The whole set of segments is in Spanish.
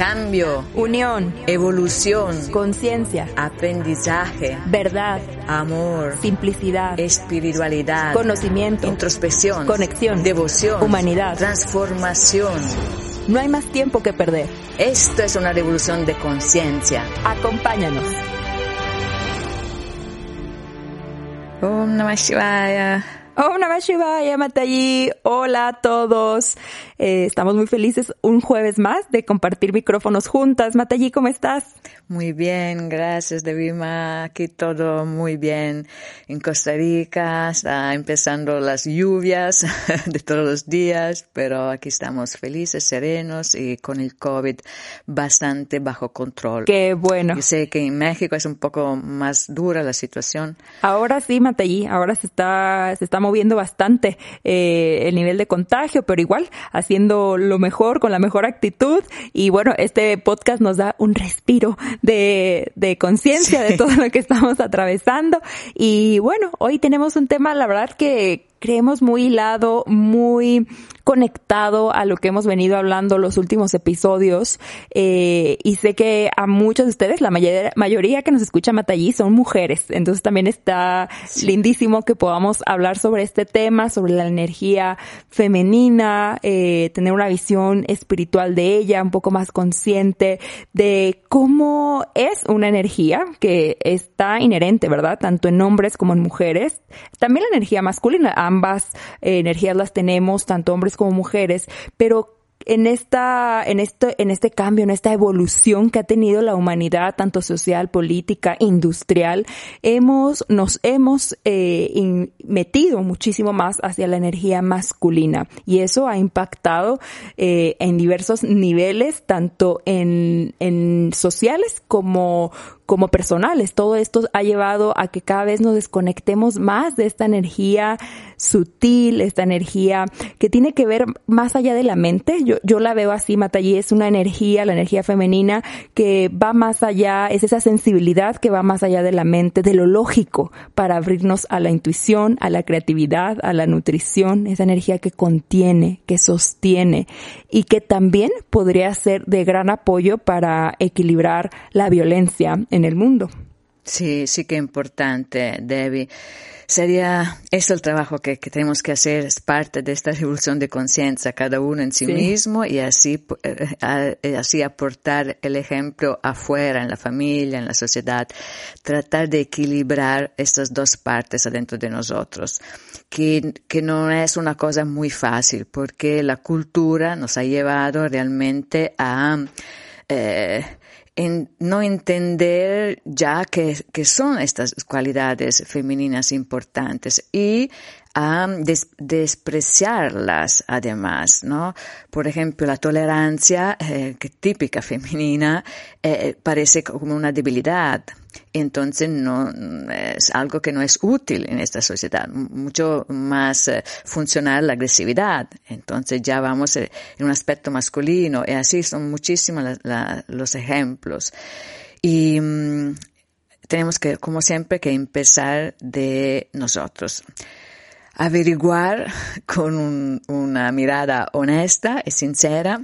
Cambio, unión, evolución, conciencia, aprendizaje, verdad, amor, simplicidad, espiritualidad, conocimiento, introspección, conexión, devoción, humanidad, transformación. No hay más tiempo que perder. Esto es una revolución de conciencia. Acompáñanos. Om Namah Shivaya. Om Namah Shivaya, Matayi. Hola a todos. Eh, estamos muy felices un jueves más de compartir micrófonos juntas. Matayi, ¿cómo estás? Muy bien, gracias, Devima. Aquí todo muy bien. En Costa Rica está empezando las lluvias de todos los días, pero aquí estamos felices, serenos y con el COVID bastante bajo control. Qué bueno. Yo sé que en México es un poco más dura la situación. Ahora sí, Matallí, ahora se está, se está moviendo bastante eh, el nivel de contagio, pero igual haciendo lo mejor, con la mejor actitud. Y bueno, este podcast nos da un respiro de, de conciencia de todo lo que estamos atravesando. Y bueno, hoy tenemos un tema, la verdad que creemos muy hilado, muy conectado a lo que hemos venido hablando los últimos episodios eh, y sé que a muchos de ustedes, la mayoría, mayoría que nos escucha Matallí son mujeres, entonces también está lindísimo que podamos hablar sobre este tema, sobre la energía femenina, eh, tener una visión espiritual de ella, un poco más consciente de cómo es una energía que está inherente, ¿verdad? Tanto en hombres como en mujeres. También la energía masculina, ambas eh, energías las tenemos, tanto hombres como mujeres, pero en esta, en este, en este cambio, en esta evolución que ha tenido la humanidad, tanto social, política, industrial, hemos, nos hemos eh, metido muchísimo más hacia la energía masculina y eso ha impactado eh, en diversos niveles, tanto en, en sociales como como personales. Todo esto ha llevado a que cada vez nos desconectemos más de esta energía sutil, esta energía que tiene que ver más allá de la mente. Yo, yo la veo así, Matallí, es una energía, la energía femenina que va más allá, es esa sensibilidad que va más allá de la mente, de lo lógico, para abrirnos a la intuición, a la creatividad, a la nutrición, esa energía que contiene, que sostiene y que también podría ser de gran apoyo para equilibrar la violencia en el mundo. Sí, sí que importante, Debbie. Sería eso el trabajo que, que, tenemos que hacer, es parte de esta revolución de conciencia, cada uno en sí, sí, mismo y así, eh, así aportar el ejemplo afuera, en la familia, en la sociedad, tratar de equilibrar estas dos partes adentro de nosotros, que, que no es una cosa muy fácil porque la cultura nos ha llevado realmente a... Eh, en no entender ya que, son estas cualidades femeninas importantes. Y a des, despreciarlas además, ¿no? Por ejemplo, la tolerancia, eh, que típica femenina, eh, parece como una debilidad. Entonces no es algo que no es útil en esta sociedad, mucho más eh, funcional la agresividad. Entonces ya vamos en un aspecto masculino y así son muchísimos los ejemplos. Y mmm, tenemos que, como siempre, que empezar de nosotros averiguar con un, una mirada honesta y sincera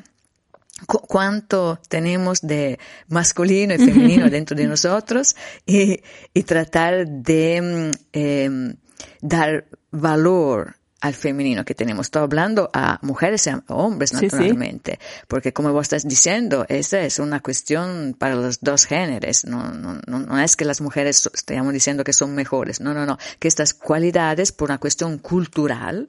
cu cuánto tenemos de masculino y femenino dentro de nosotros y, y tratar de eh, dar valor al femenino que tenemos. Estoy hablando a mujeres y a hombres naturalmente, sí, sí. porque como vos estás diciendo, esa es una cuestión para los dos géneros. No, no, no, no es que las mujeres estemos diciendo que son mejores. No, no, no. Que estas cualidades, por una cuestión cultural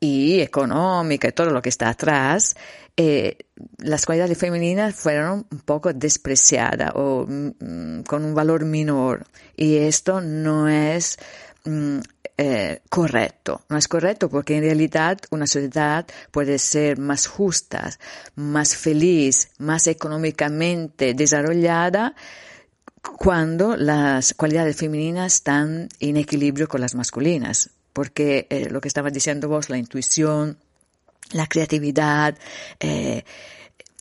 y económica y todo lo que está atrás, eh, las cualidades femeninas fueron un poco despreciadas o mm, con un valor menor. Y esto no es mm, eh, correcto. No es correcto porque en realidad una sociedad puede ser más justa, más feliz, más económicamente desarrollada cuando las cualidades femeninas están en equilibrio con las masculinas. Porque eh, lo que estabas diciendo vos, la intuición, la creatividad, eh,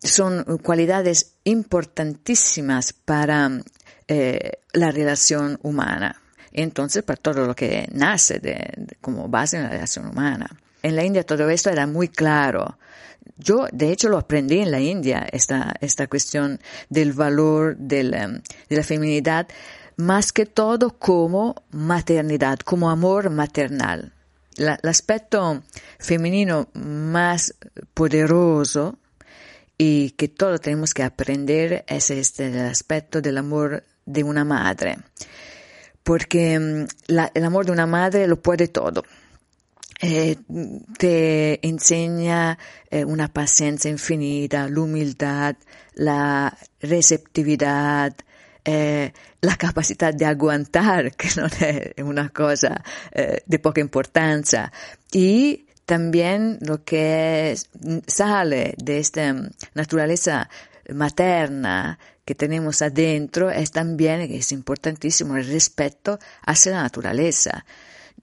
son cualidades importantísimas para eh, la relación humana. Entonces, para todo lo que nace de, como base en la relación humana. En la India todo esto era muy claro. Yo, de hecho, lo aprendí en la India, esta, esta cuestión del valor de la feminidad, más que todo como maternidad, como amor maternal. el aspecto femenino más poderoso y que todos tenemos que aprender es este el aspecto del amor de una madre, porque mm, el amor de una madre lo puede todo. Eh, te enseña eh, una paciencia infinita, la humildad, la receptividad, eh, la capacidad de aguantar, que no es una cosa de poca importancia, y también lo que sale de esta naturaleza materna que tenemos adentro es también, es importantísimo, el respeto hacia la naturaleza.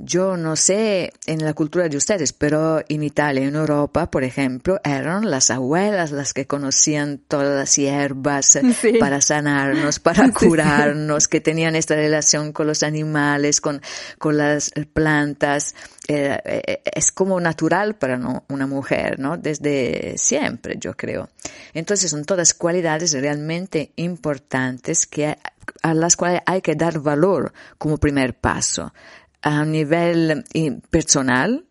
Yo no sé en la cultura de ustedes, pero en Italia, en Europa, por ejemplo, eran las abuelas las que conocían todas las hierbas para sanarnos, para curarnos, que tenían esta relación con los animales, con, con las plantas. Eh, eh, es como natural para una mujer, ¿no? Desde siempre, yo creo. Entonces son todas cualidades realmente importantes que, a las cuales hay que dar valor como primer paso a nivel eh, personal,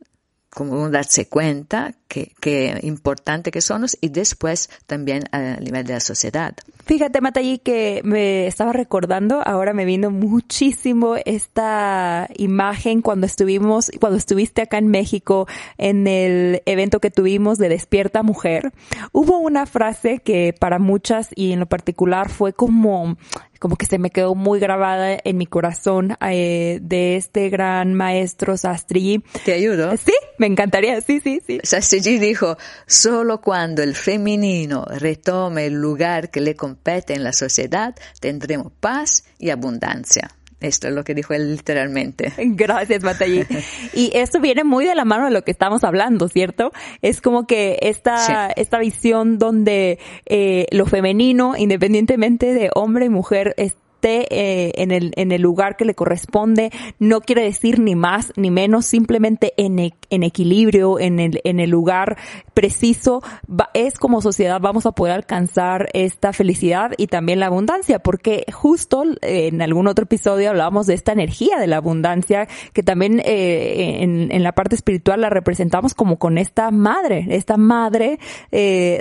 como darse cuenta que, que importante que somos y después también a nivel de la sociedad. Fíjate, Matallí, que me estaba recordando, ahora me vino muchísimo esta imagen cuando estuvimos, cuando estuviste acá en México en el evento que tuvimos de Despierta Mujer. Hubo una frase que para muchas y en lo particular fue como como que se me quedó muy grabada en mi corazón eh, de este gran maestro Sastri. ¿Te ayudo? Sí, me encantaría, sí, sí, sí. Sastri dijo, solo cuando el femenino retome el lugar que le compete en la sociedad, tendremos paz y abundancia. Esto es lo que dijo él literalmente. Gracias, Matallí. y esto viene muy de la mano de lo que estamos hablando, ¿cierto? Es como que esta, esta visión donde eh, lo femenino, independientemente de hombre y mujer, es eh, en, el, lugar que le corresponde, no quiere decir ni más ni menos, simplemente en, e, equilibrio, en el, lugar preciso, es como sociedad vamos a poder alcanzar esta felicidad y también la abundancia, porque justo eh, en algún otro episodio hablábamos de esta energía de la abundancia, que también eh, en, la parte espiritual la representamos como con esta madre, esta madre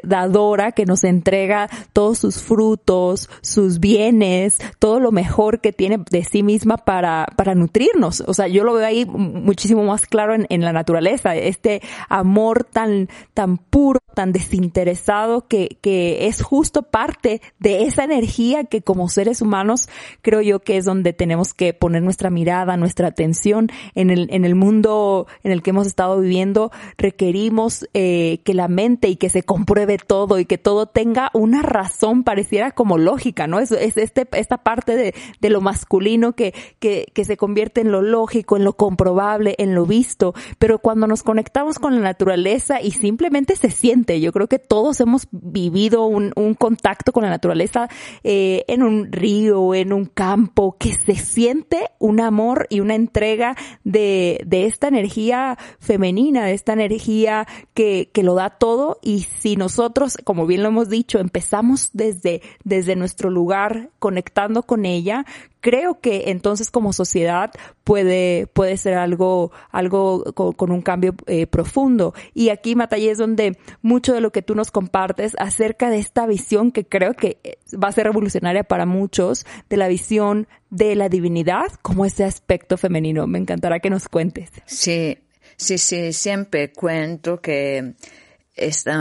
dadora que nos entrega todos sus frutos, sus bienes, todo lo mejor que tiene de sí misma para, para nutrirnos. O sea, yo lo veo ahí muchísimo más claro en, en la naturaleza, este amor tan, tan puro, tan desinteresado, que, que es justo parte de esa energía que como seres humanos creo yo que es donde tenemos que poner nuestra mirada, nuestra atención en el, en el mundo en el que hemos estado viviendo. Requerimos eh, que la mente y que se compruebe todo y que todo tenga una razón pareciera como lógica, ¿no? Es, es este, esta parte parte de, lo masculino que, que, que se convierte en lo lógico, en lo comprobable, en lo visto, pero cuando nos conectamos con la naturaleza y simplemente se siente, yo creo que todos hemos vivido un, un contacto con la naturaleza eh, en un río, en un campo, que se siente un amor y una entrega de, de esta energía femenina, de esta energía que, que lo da todo. Y si nosotros, como bien lo hemos dicho, empezamos desde, desde nuestro lugar conectando con ella, creo que entonces como sociedad puede, puede ser algo, algo con, un cambio eh, profundo. Y aquí, Matallé, es donde mucho de lo que tú nos compartes acerca de esta visión que creo que eh, va a ser revolucionaria para muchos, de la visión de la divinidad como ese aspecto femenino. Me encantará que nos cuentes. Sí, sí, sí, siempre cuento que este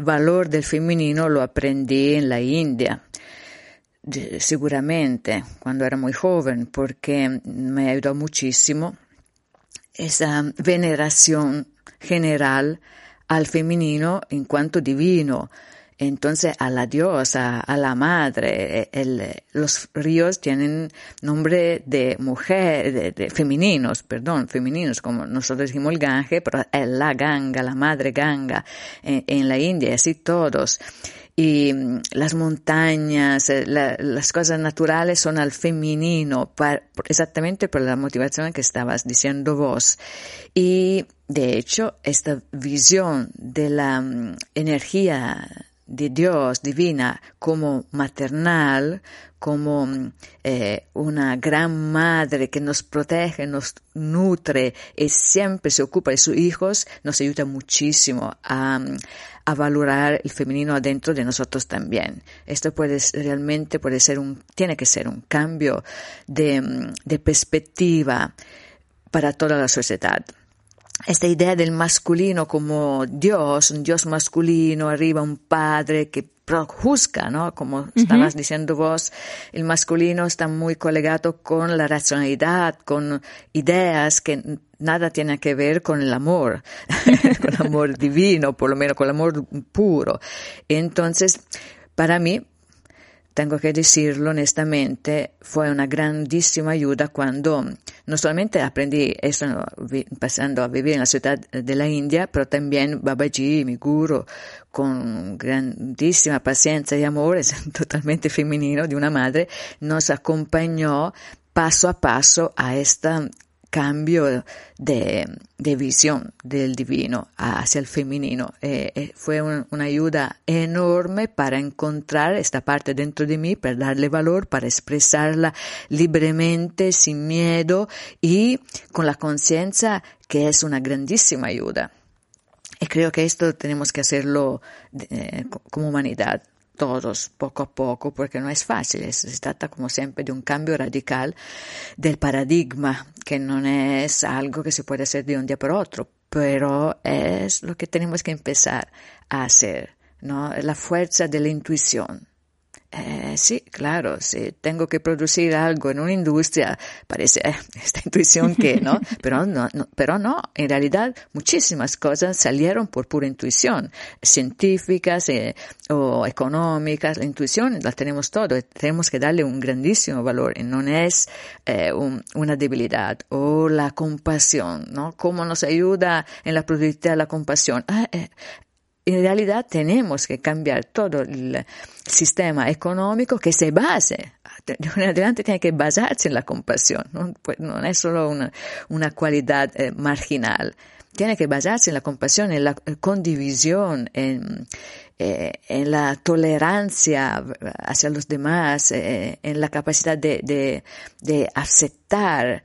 valor del femenino lo aprendí en la India seguramente cuando era muy joven porque me ayudó muchísimo esa veneración general al femenino en cuanto divino. Entonces, a la diosa, a la madre, los ríos tienen nombre de mujer, de, femeninos, perdón, femeninos, como nosotros decimos el Gange, pero es la Ganga, la madre Ganga, en la India, así todos y mm, las montañas, eh, las cosas naturales son al femenino, exactamente por la motivación que estabas diciendo vos. Y de hecho, esta visión de la mm, energía de Dios divina como maternal, como mm, eh, una gran madre que nos protege, nos nutre y siempre se ocupa de sus hijos, nos ayuda muchísimo a, a valorar el femenino adentro de nosotros también. Esto puede realmente puede ser un, tiene que ser un cambio de, de perspectiva para toda la sociedad esta idea del masculino como Dios, un Dios masculino, arriba un padre que juzga, ¿no? Como estabas diciendo vos, el masculino está muy colegado con la racionalidad, con ideas que nada tienen que ver con el amor, con el amor divino, por lo menos con el amor puro. Entonces, para mí, tengo que decirlo honestamente, fue una grandísima ayuda cuando no solamente aprendí eso pasando a vivir en la ciudad de la India, pero también Babaji, mi guru, con grandísima paciencia y amor, es totalmente femenino de una madre, nos acompañó paso a paso a esta cambio de, de visión del divino hacia el femenino. Eh, eh, fue una ayuda enorme para encontrar esta parte dentro de mí, para darle valor, para expresarla libremente, sin miedo y con la conciencia que es una grandísima ayuda. Y creo que esto tenemos que hacerlo eh, como humanidad todos poco a poco, porque no es fácil, se trata como siempre de un cambio radical del paradigma, que no es algo que se puede hacer de un día para otro, pero es lo que tenemos que empezar a hacer, ¿no? La fuerza de la intuición. Eh, sí, claro, si tengo que producir algo en una industria, parece eh, esta intuición que, ¿no? Pero no, pero no, en realidad muchísimas cosas salieron por pura intuición, científicas eh, o económicas, la intuición la tenemos todo, tenemos que darle un grandísimo valor y no es una debilidad o la compasión, ¿no? ¿Cómo nos ayuda en la productividad la compasión? Ah, en realidad tenemos que cambiar todo el sistema económico que se base, adelante tiene que basarse en la compasión, no, pues, es solo una, una cualidad eh, marginal, tiene que basarse en la compasión, en la condivisión, en, eh, en la tolerancia hacia los demás, eh, en la capacidad de, de, de aceptar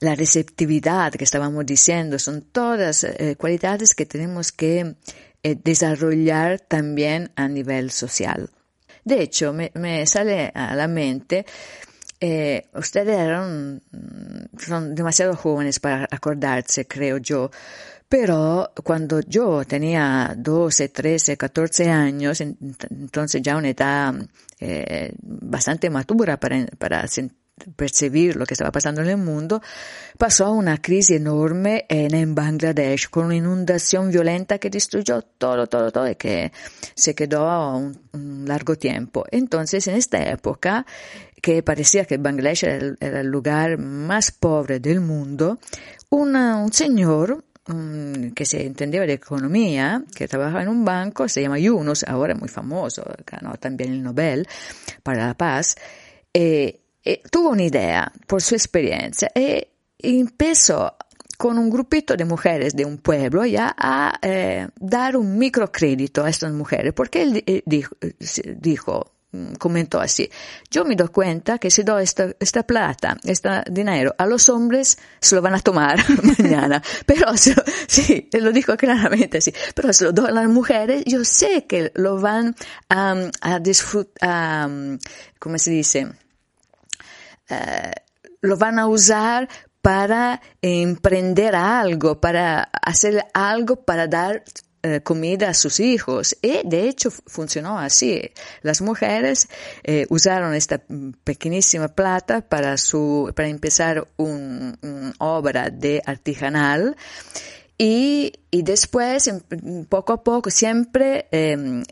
la receptividad que estábamos diciendo, son todas eh, cualidades que tenemos que eh, desarrollar también a nivel social. De hecho, me, sale a la mente, eh, ustedes eran, son demasiado jóvenes para acordarse, creo yo, pero cuando yo tenía 12, 13, 14 años, entonces ya una edad bastante madura para, para percibir lo que estaba pasando en el mundo, pasó una crisis enorme en, Bangladesh con una inundación violenta que destruyó todo, todo, todo y que se quedó un, largo tiempo. Entonces, en esta época, que parecía que Bangladesh era el, lugar más pobre del mundo, un señor que se entendía de economía, que trabajaba en un banco, se llama Yunus, ahora muy famoso, ganó también el Nobel para la paz, eh, e tuvo un'idea por su experiencia e empezó con un grupito de mujeres de un pueblo ya a eh, dar un microcrédito a estas mujeres, porque él eh, dijo, mm, comentó así, yo me doy cuenta que si doy esta, esta plata, este dinero a los hombres, se lo van a tomar mañana, pero se, sí, lo dijo claramente así, pero se lo doy a las mujeres, yo sé que lo van a, a disfrutar, ¿cómo se dice? Eh, lo van a usar para emprender algo, para hacer algo, para dar eh, comida a sus hijos. Y de hecho funcionó así. Las mujeres eh, usaron esta pequeñísima plata para su, para empezar una un obra de artesanal y, y después, poco a poco, siempre em,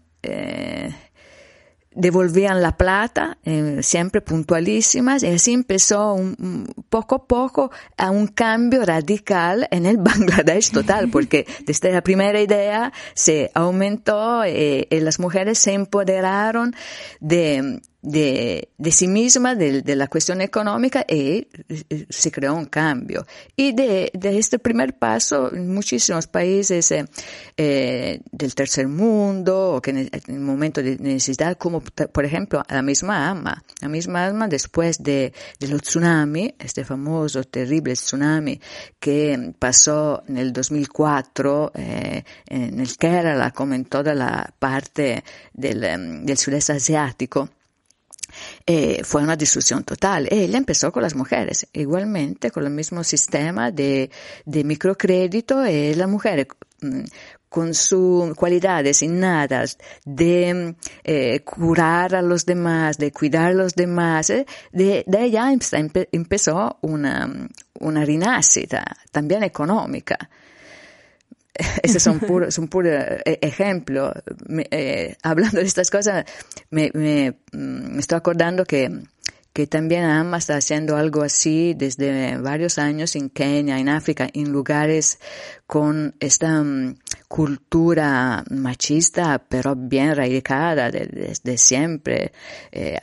devolvían la plata, eh, siempre puntualísimas, y así empezó un, poco a poco a un cambio radical en el Bangladesh total, porque desde la primera idea se aumentó eh, y las mujeres se empoderaron de, de, de sí misma, de, de, la cuestión económica, y eh, se creó un cambio. Y de, de este primer paso, en muchísimos países eh, eh del tercer mundo, que en el, momento de necesidad, como por ejemplo la misma AMA, la misma AMA después de, de los tsunami, este famoso, terrible tsunami que pasó en el 2004 eh, en el Kerala, como en toda la parte del, del sudeste asiático, eh, fue una destrucción total. Ella empezó con las mujeres, igualmente con el mismo sistema de, de microcrédito y la mujer mm, con sus cualidades innatas de eh, curar a los demás, de cuidar a los demás, eh, de, de ella empezó una, una renacita, también económica. Ese es un puro, es un puro eh, ejemplo. eh, hablando de estas cosas, me, me, mm, me, estoy acordando que, que también AMA está haciendo algo así desde varios años en Kenia, en África, en lugares con esta um, cultura machista, pero bien radicada desde de, siempre, eh,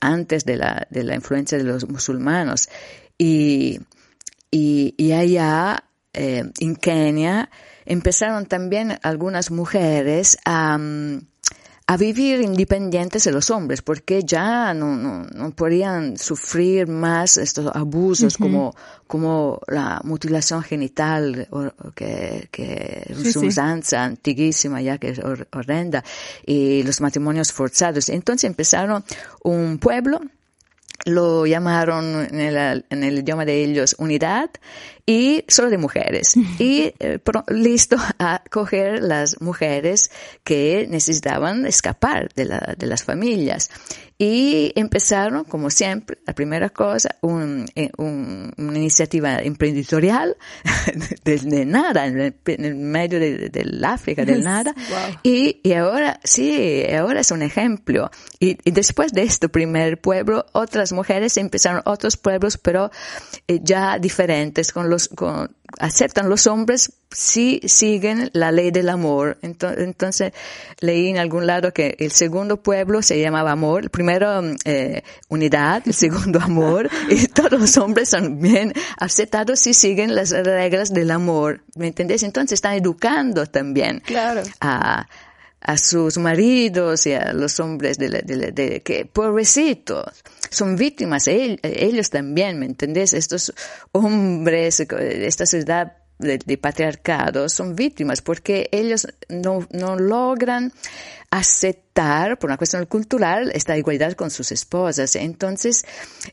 antes de la, de la influencia de los musulmanes. Y, y, y allá eh, en Kenia, empezaron también algunas mujeres a, a vivir independientes de los hombres, porque ya no, no, no podían sufrir más estos abusos uh -huh. como, como la mutilación genital, que, que sí, es una usanza sí. antiguísima ya que es horrenda, y los matrimonios forzados. Entonces empezaron un pueblo lo llamaron en el, en el, idioma de ellos unidad y solo de mujeres. Y eh, listo a coger las mujeres que necesitaban escapar de, la, de las familias. Y empezaron como siempre la primera cosa un, eh, un, una iniciativa emprendedorial de, de nada en el, en el medio del de, África del nada wow. y, y ahora sí ahora es un ejemplo. Y, y después de este primer pueblo otras mujeres empezaron otros pueblos pero eh, ya diferentes con los, con, aceptan los hombres si siguen la ley del amor. Entonces, entonces, leí en algún lado que el segundo pueblo se llamaba amor, el primero eh, unidad, el segundo amor, y todos los hombres son bien aceptados si siguen las reglas del amor. ¿Me entendés? Entonces están educando también claro. a, a sus maridos y a los hombres de, de, de, de que pobrecitos son víctimas ellos, ellos también me entendés estos hombres de esta sociedad de, de, patriarcado son víctimas porque ellos no, no logran aceptar por una cuestión cultural esta igualdad con sus esposas. Entonces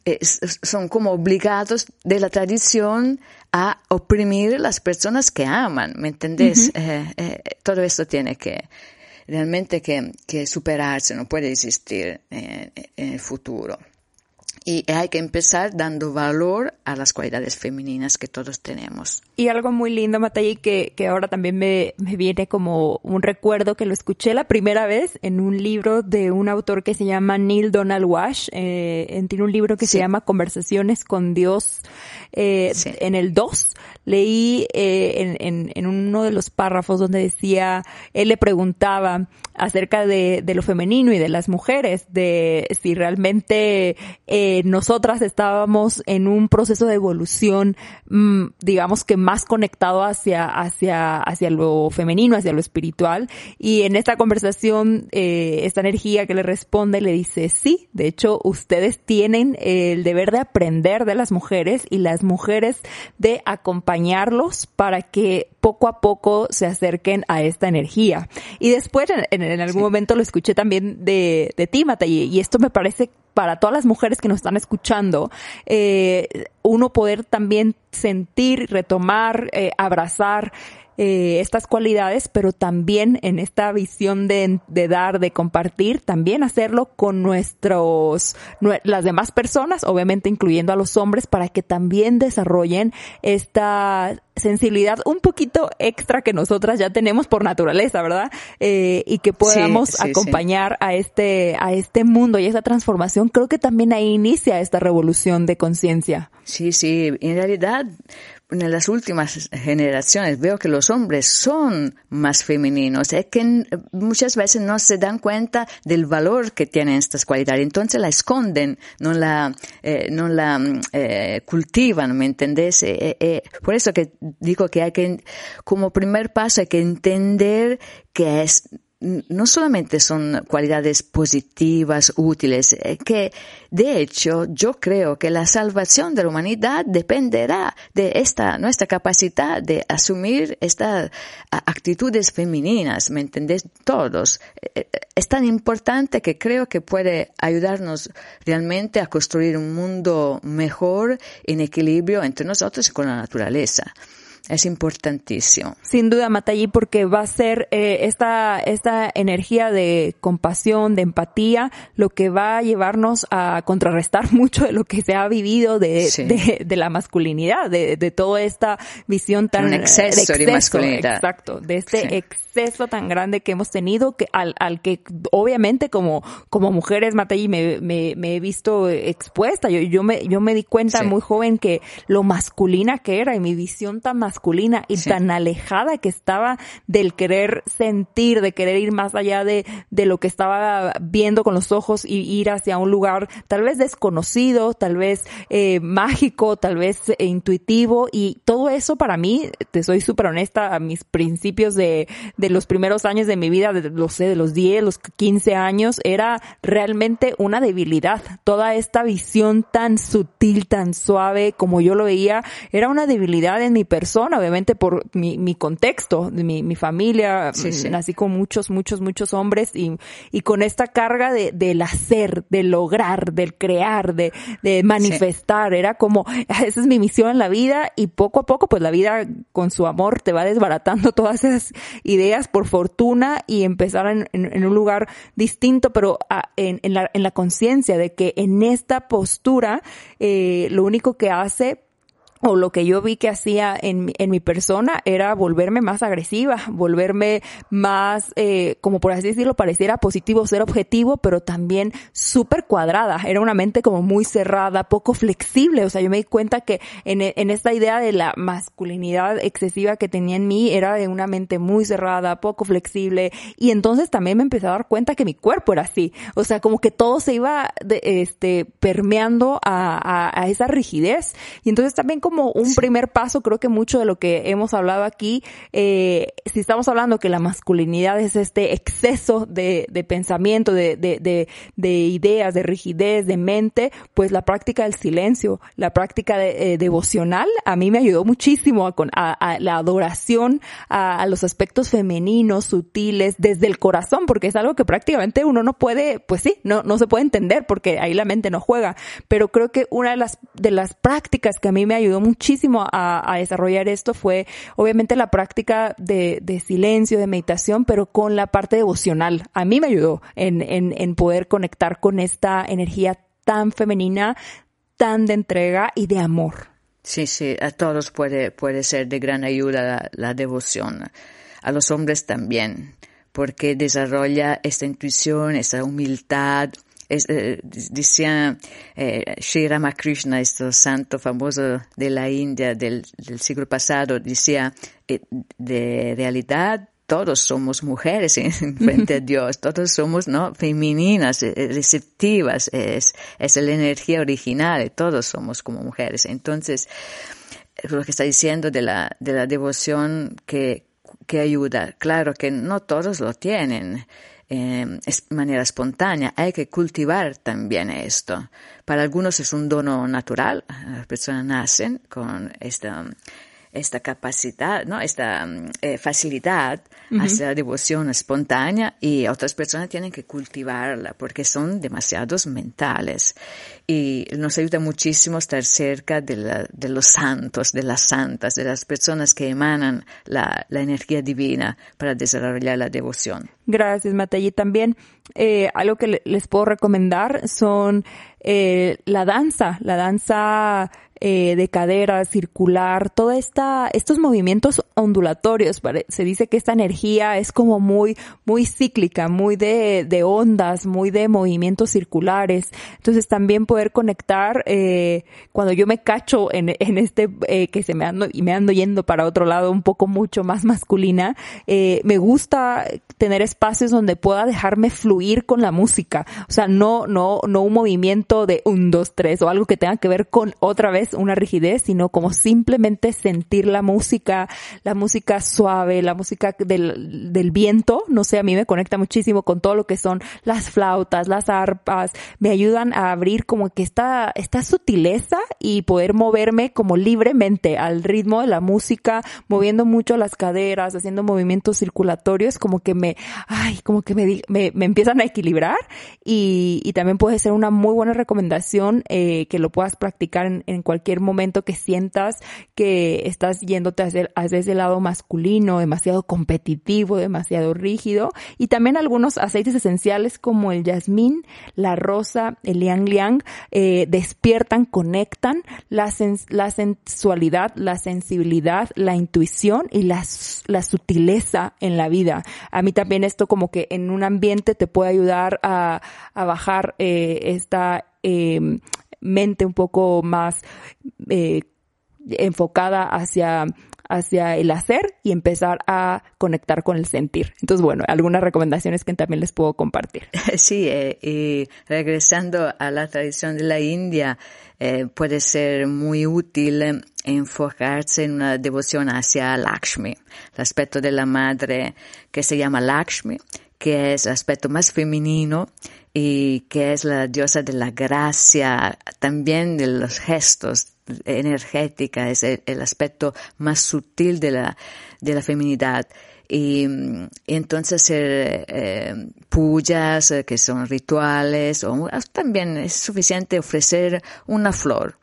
eh, son como obligados de la tradición a oprimir las personas que aman me entendés uh -huh. eh, eh, todo esto tiene que realmente que, que superarse, no puede existir en, en el futuro. Y hay que empezar dando valor a las cualidades femeninas que todos tenemos. Y algo muy lindo, Matay, que, que ahora también me, me viene como un recuerdo que lo escuché la primera vez en un libro de un autor que se llama Neil Donald Walsh. Eh, tiene un libro que sí. se llama Conversaciones con Dios eh, sí. en el 2. Leí eh, en, en, en uno de los párrafos donde decía, él le preguntaba acerca de, de lo femenino y de las mujeres, de si realmente eh, nosotras estábamos en un proceso de evolución, mmm, digamos que más conectado hacia, hacia, hacia lo femenino, hacia lo espiritual. Y en esta conversación, eh, esta energía que le responde le dice, sí, de hecho, ustedes tienen el deber de aprender de las mujeres y las mujeres de acompañarlos para que poco a poco se acerquen a esta energía. Y después, en, en algún sí. momento lo escuché también de, de ti, Mata, y, y esto me parece para todas las mujeres que nos están escuchando, eh, uno poder también sentir, retomar, eh, abrazar eh, estas cualidades, pero también en esta visión de, dar, de compartir, también hacerlo con nuestros, las demás personas, obviamente incluyendo a los hombres, para que también desarrollen esta sensibilidad un poquito extra que nosotras ya tenemos por naturaleza, ¿verdad? Eh, y que podamos acompañar a este, a este mundo y esa transformación. Creo que también ahí inicia esta revolución de conciencia. Sí, sí, en realidad, en las últimas generaciones veo que los hombres son más femeninos, es que muchas veces no se dan cuenta del valor que tienen estas cualidades, entonces la esconden, no la, eh, no la mm, eh, cultivan, ¿me entendés? Eh, por eso que digo que hay que, como primer paso hay que entender que es no solamente son cualidades positivas, útiles, eh, que de hecho yo creo que la salvación de la humanidad dependerá de esta, nuestra capacidad de asumir estas actitudes femeninas, ¿me entendés? Todos. Eh, eh, es tan importante que creo que puede ayudarnos realmente a construir un mundo mejor en equilibrio entre nosotros y con la naturaleza. Es importantísimo. Sin duda, Matallí, porque va a ser eh, esta, esta energía de compasión, de empatía, lo que va a llevarnos a contrarrestar mucho de lo que se ha vivido de, de, de, la masculinidad, de, de toda esta visión tan... Un exceso de, masculinidad. Exacto, de este exceso tan grande que hemos tenido, que al, al que obviamente como, como mujeres, Matallí, me, me, me, he visto expuesta. Yo, yo, me, yo me di cuenta muy joven que lo masculina que era y mi visión tan masculina masculina y tan alejada que estaba del querer sentir, de querer ir más allá de, de lo que estaba viendo con los ojos y ir hacia un lugar tal vez desconocido, tal vez eh, mágico, tal vez eh, intuitivo. Y todo eso para mí, te soy súper honesta, a mis principios de, de los primeros años de mi vida, de, lo sé, de los 10, los 15 años, era realmente una debilidad. Toda esta visión tan sutil, tan suave como yo lo veía, era una debilidad en mi persona obviamente por mi, mi contexto, mi, mi familia, mm, nací con muchos, muchos, muchos hombres y, y con esta carga de, del hacer, del lograr, del crear, de, de manifestar. Era como, esa es mi misión en la vida y poco a poco, pues la vida con su amor te va desbaratando todas esas ideas por fortuna y empezar en, en, un lugar distinto, pero en, en, la, en la conciencia de que en esta postura eh, lo único que hace o lo que yo vi que hacía en, en mi persona era volverme más agresiva, volverme más, eh, como por así decirlo, pareciera positivo, ser objetivo, pero también súper cuadrada. Era una mente como muy cerrada, poco flexible. O sea, yo me di cuenta que en, en esta idea de la masculinidad excesiva que tenía en mí era de una mente muy cerrada, poco flexible. Y entonces también me empecé a dar cuenta que mi cuerpo era así. O sea, como que todo se iba, de, este, permeando a, a, a esa rigidez. Y entonces también un primer paso, creo que mucho de lo que hemos hablado aquí, eh, si estamos hablando que la masculinidad es este exceso de, de pensamiento, de, de, de, ideas, de rigidez, de mente, pues la práctica del silencio, la práctica de, eh, devocional, a mí me ayudó muchísimo a, a, la adoración a, los aspectos femeninos, sutiles, desde el corazón, porque es algo que prácticamente uno no puede, pues sí, no, no se puede entender porque ahí la mente no juega, pero creo que una de las, de las prácticas que a mí me ayudó muchísimo a, desarrollar esto fue obviamente la práctica de, silencio, de meditación, pero con la parte devocional. A mí me ayudó en, en, poder conectar con esta energía tan femenina, tan de entrega y de amor. Sí, sí, a todos puede, puede ser de gran ayuda la, la devoción. A los hombres también, porque desarrolla esta intuición, esta humildad, eh, decía eh, Sri Ramakrishna, este santo famoso de la India del, siglo pasado, decía, eh, de realidad todos somos mujeres en frente a Dios, todos somos no femeninas, eh, receptivas, es, es la energía original, todos somos como mujeres. Entonces, lo que está diciendo de la, de la devoción que, que ayuda, claro que no todos lo tienen eh, manera espontánea. Hay que cultivar también esto. Para algunos es un dono natural, las personas nacen con esta, esta capacidad, ¿no? esta mm, eh, facilidad hacia la devoción espontánea y otras personas tienen que cultivarla porque son demasiados mentales. Y nos ayuda muchísimo estar cerca de, de los santos, de las santas, de las personas que emanan la, la energía divina para desarrollar la devoción. Gracias, Matallí. También eh, algo que les puedo recomendar son eh, la danza, la danza eh, de cadera, circular, toda esta, estos movimientos ondulatorios. Se dice que esta energía es como muy, muy cíclica, muy de, de ondas, muy de movimientos circulares. Entonces también poder conectar, eh, cuando yo me cacho en, en este, eh, que se me ando, y me ando yendo para otro lado un poco mucho más masculina, eh, me gusta tener espacios donde pueda dejarme fluir con la música. O sea, no, no, no un movimiento de un, dos, tres o algo que tenga que ver con otra vez una rigidez, sino como simplemente sentir la música, la música suave, la música del, del viento, no sé, a mí me conecta muchísimo con todo lo que son las flautas, las arpas, me ayudan a abrir como que esta, esta sutileza y poder moverme como libremente al ritmo de la música, moviendo mucho las caderas, haciendo movimientos circulatorios, como que me, ay, como que me, me, me empiezan a equilibrar. Y, y también puede ser una muy buena recomendación eh, que lo puedas practicar en, en cualquier cualquier momento que sientas que estás yéndote hacia, hacia ese lado masculino, demasiado competitivo, demasiado rígido. Y también algunos aceites esenciales como el jazmín, la rosa, el liang liang, eh, despiertan, conectan la, la sensualidad, la sensibilidad, la intuición y la, la sutileza en la vida. A mí también esto como que en un ambiente te puede ayudar a, a bajar eh, esta eh, mente un poco más eh, enfocada hacia hacia el hacer y empezar a conectar con el sentir. Entonces, bueno, algunas recomendaciones que también les puedo compartir. Sí, eh, y regresando a la tradición de la India, eh, puede ser muy útil enfocarse en una devoción hacia Lakshmi, el aspecto de la madre que se llama Lakshmi, que es el aspecto más femenino y que es la diosa de la gracia, también de los gestos energética, es el, aspecto más sutil de la, de la feminidad. Y, entonces hacer eh, puyas, eh, que son rituales, o también es suficiente ofrecer una flor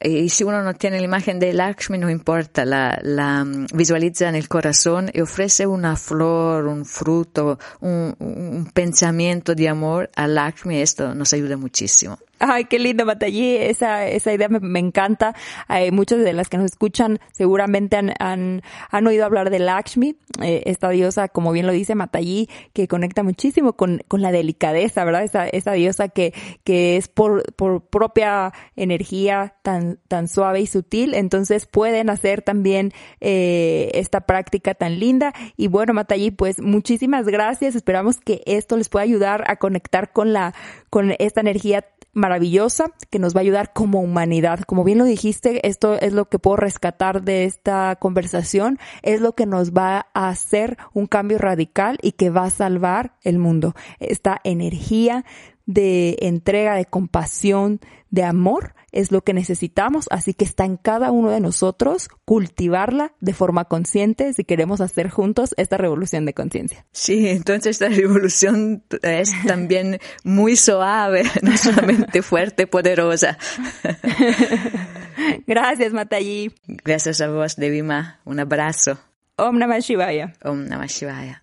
y si uno no tiene la imagen de Lakshmi, no importa, la, la mm, visualiza en el corazón y ofrece una flor, un fruto, un, un pensamiento de amor a Lakshmi, esto nos ayuda muchísimo. Ay, qué lindo, Matallí. Esa, esa idea me, encanta. Hay muchas de las que nos escuchan seguramente han, han, han oído hablar de Lakshmi, eh, esta diosa, como bien lo dice Matallí, que conecta muchísimo con, con la delicadeza, ¿verdad? Esa, esa diosa que, que es por, por propia energía tan, tan suave y sutil. Entonces pueden hacer también eh, esta práctica tan linda. Y bueno, Matallí, pues muchísimas gracias. Esperamos que esto les pueda ayudar a conectar con la, con esta energía maravillosa que nos va a ayudar como humanidad. Como bien lo dijiste, esto es lo que puedo rescatar de esta conversación, es lo que nos va a hacer un cambio radical y que va a salvar el mundo. Esta energía de entrega, de compasión, de amor es lo que necesitamos, así que está en cada uno de nosotros cultivarla de forma consciente si queremos hacer juntos esta revolución de conciencia. Sí, entonces esta revolución es también muy suave, no solamente fuerte, poderosa. Gracias, Matayi. Gracias a vos, Devima. Un abrazo. Om Namah Shivaya. Om Namah Shivaya.